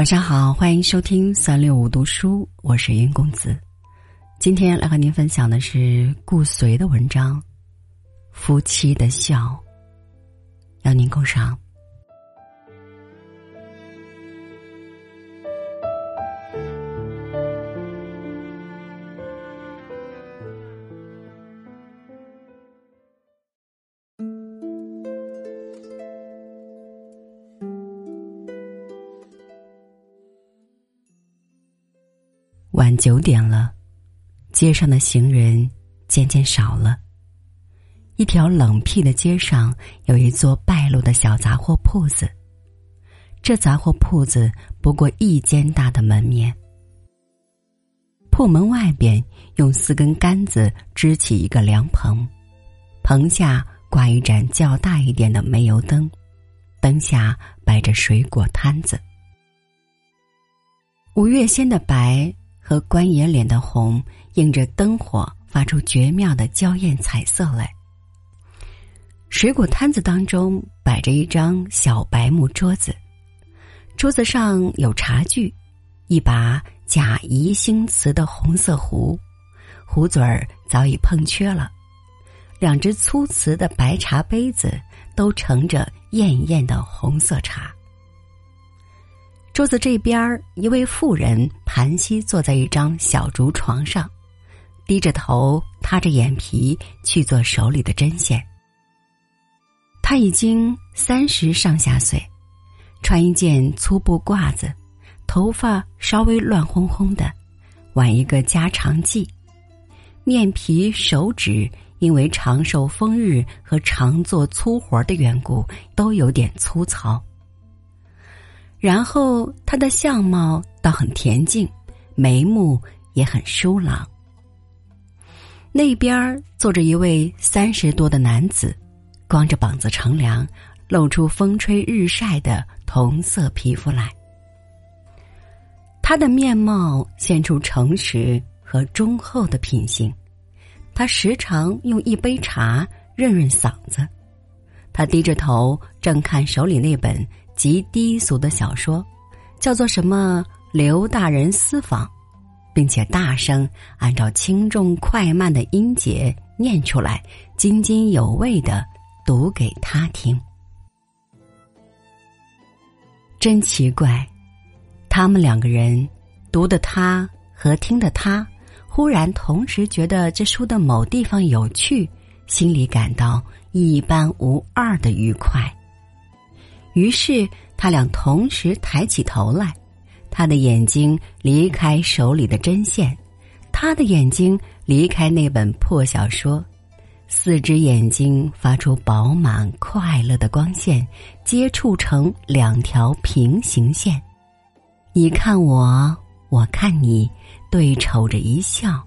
晚上好，欢迎收听三六五读书，我是云公子。今天来和您分享的是顾随的文章《夫妻的笑》，邀您共赏。晚九点了，街上的行人渐渐少了。一条冷僻的街上有一座败落的小杂货铺子。这杂货铺子不过一间大的门面。铺门外边用四根杆子支起一个凉棚，棚下挂一盏较大一点的煤油灯，灯下摆着水果摊子。五月仙的白。和官爷脸的红映着灯火，发出绝妙的娇艳彩色来。水果摊子当中摆着一张小白木桌子，桌子上有茶具，一把假宜兴瓷的红色壶，壶嘴儿早已碰缺了；两只粗瓷的白茶杯子都盛着艳艳的红色茶。桌子这边一位妇人盘膝坐在一张小竹床上，低着头，塌着眼皮去做手里的针线。他已经三十上下岁，穿一件粗布褂子，头发稍微乱哄哄的，挽一个加长髻，面皮手指因为长寿风日和常做粗活的缘故，都有点粗糙。然后他的相貌倒很恬静，眉目也很疏朗。那边坐着一位三十多的男子，光着膀子乘凉，露出风吹日晒的铜色皮肤来。他的面貌现出诚实和忠厚的品行。他时常用一杯茶润润嗓子。他低着头正看手里那本。极低俗的小说，叫做什么《刘大人私访》，并且大声按照轻重快慢的音节念出来，津津有味的读给他听。真奇怪，他们两个人读的他和听的他，忽然同时觉得这书的某地方有趣，心里感到一般无二的愉快。于是，他俩同时抬起头来，他的眼睛离开手里的针线，他的眼睛离开那本破小说，四只眼睛发出饱满快乐的光线，接触成两条平行线。你看我，我看你，对瞅着一笑，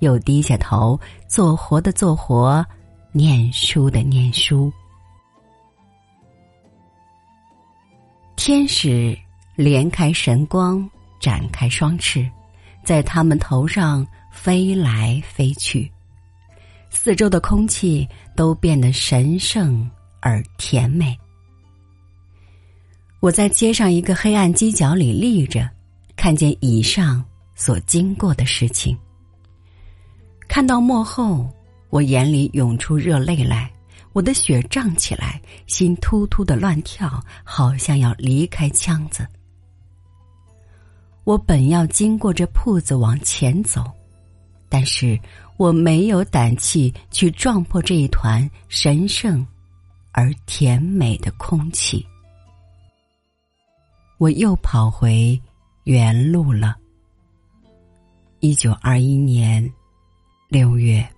又低下头做活的做活，念书的念书。天使连开神光，展开双翅，在他们头上飞来飞去，四周的空气都变得神圣而甜美。我在街上一个黑暗犄角里立着，看见以上所经过的事情，看到幕后，我眼里涌出热泪来。我的血胀起来，心突突的乱跳，好像要离开腔子。我本要经过这铺子往前走，但是我没有胆气去撞破这一团神圣而甜美的空气。我又跑回原路了。一九二一年六月。